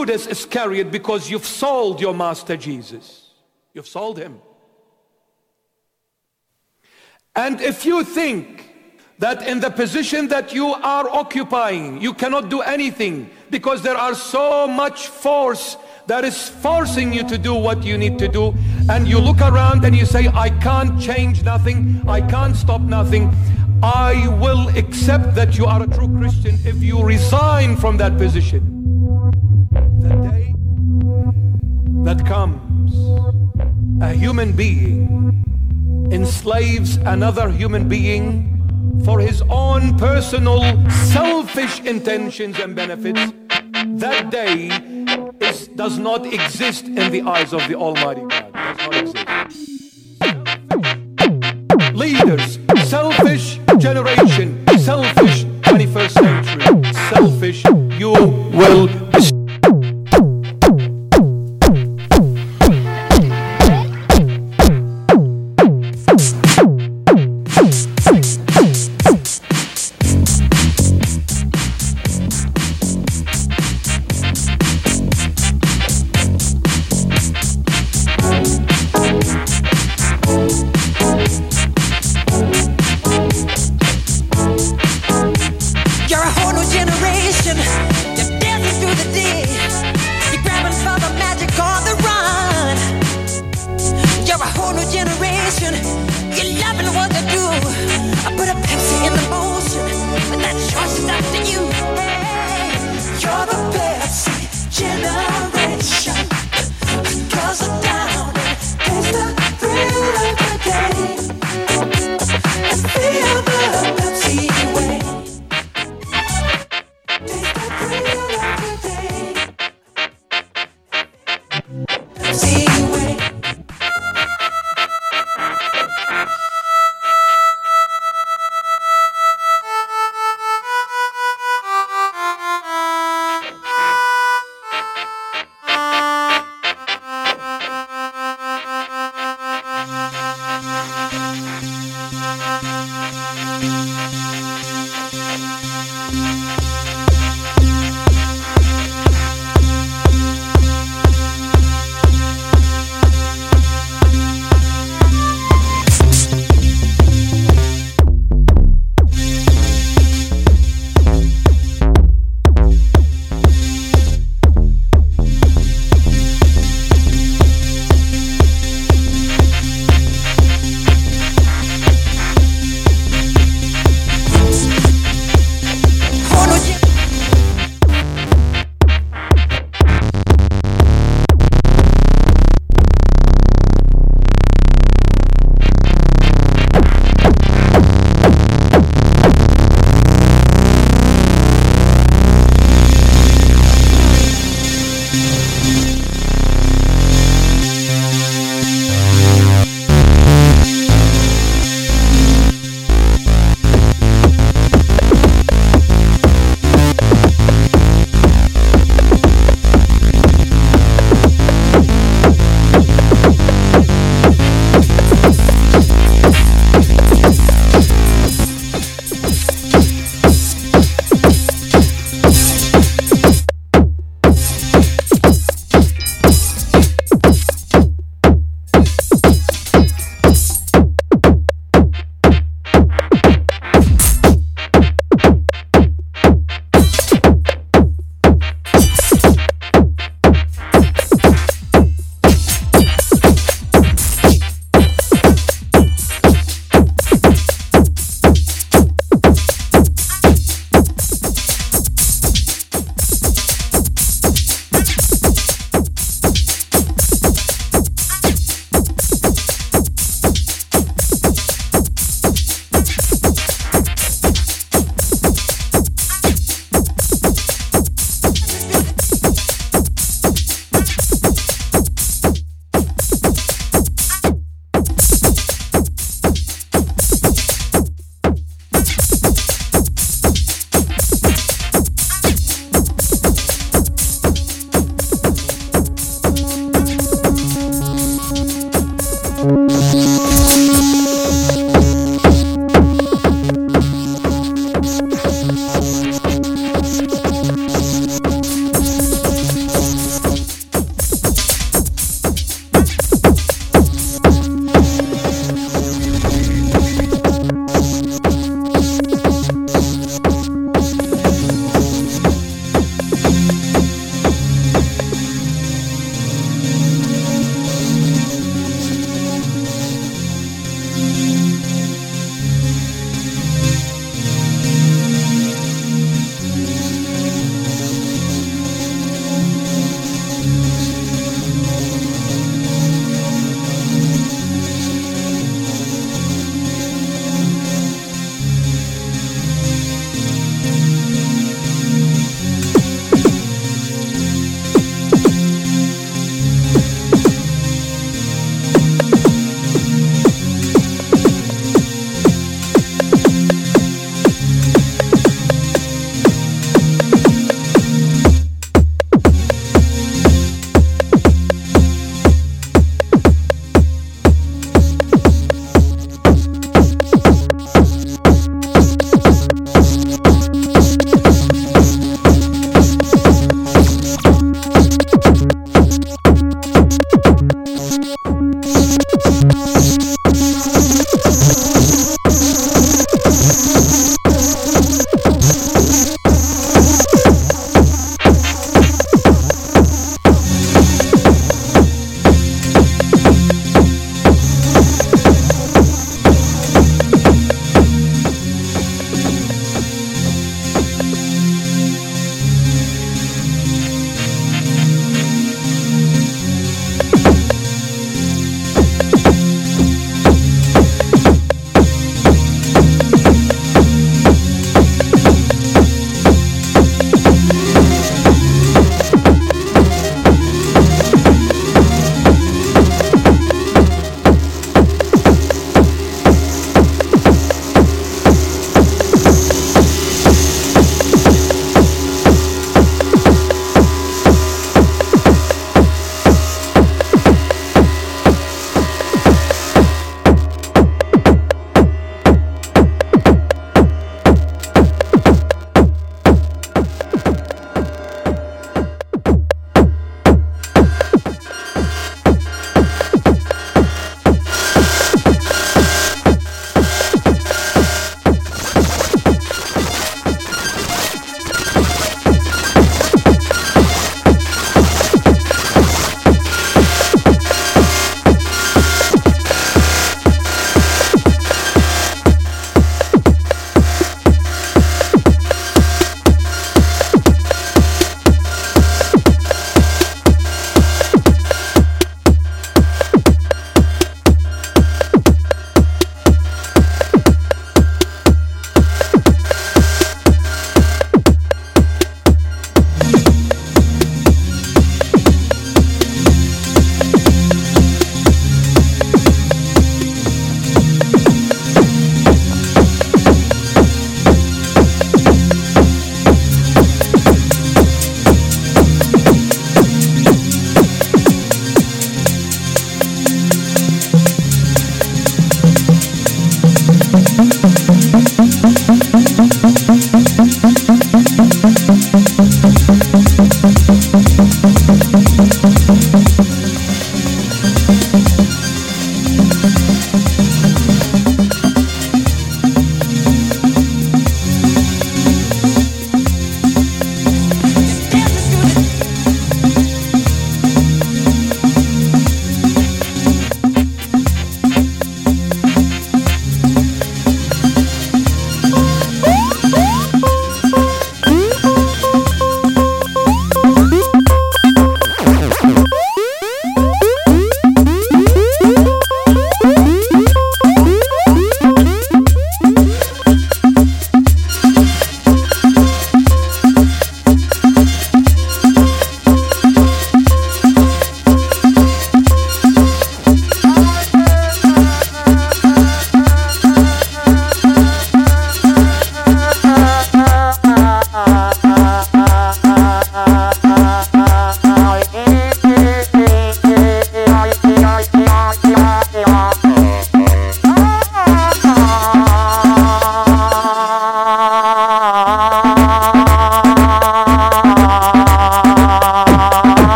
Judas Iscariot because you've sold your master Jesus. You've sold him. And if you think that in the position that you are occupying, you cannot do anything because there are so much force that is forcing you to do what you need to do, and you look around and you say, I can't change nothing, I can't stop nothing. I will accept that you are a true Christian if you resign from that position. The day that comes, a human being enslaves another human being for his own personal selfish intentions and benefits, that day is, does not exist in the eyes of the Almighty God. Does not exist. Leaders, selfish generation, selfish 21st century, selfish, you will Feel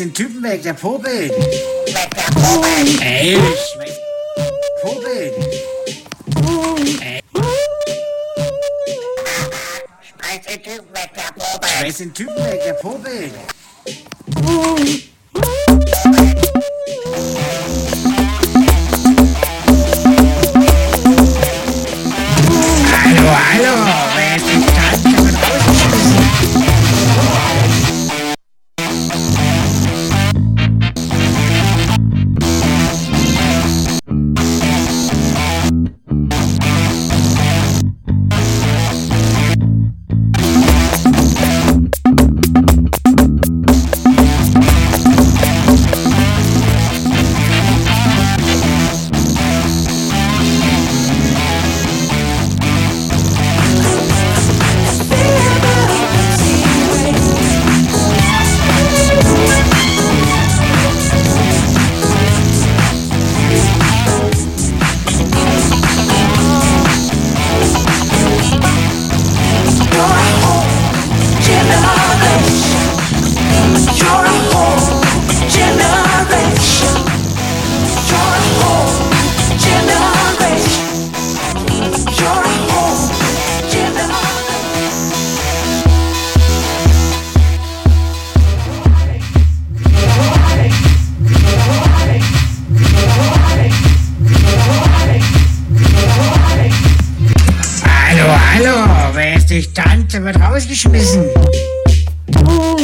den Typen weg, der popelt. Weg der Popel. Ey. Popelt. Ey, Schmeiß den Typen weg der Popel. schmeiß den Typen weg, dich, Tante wird rausgeschmissen. Oh.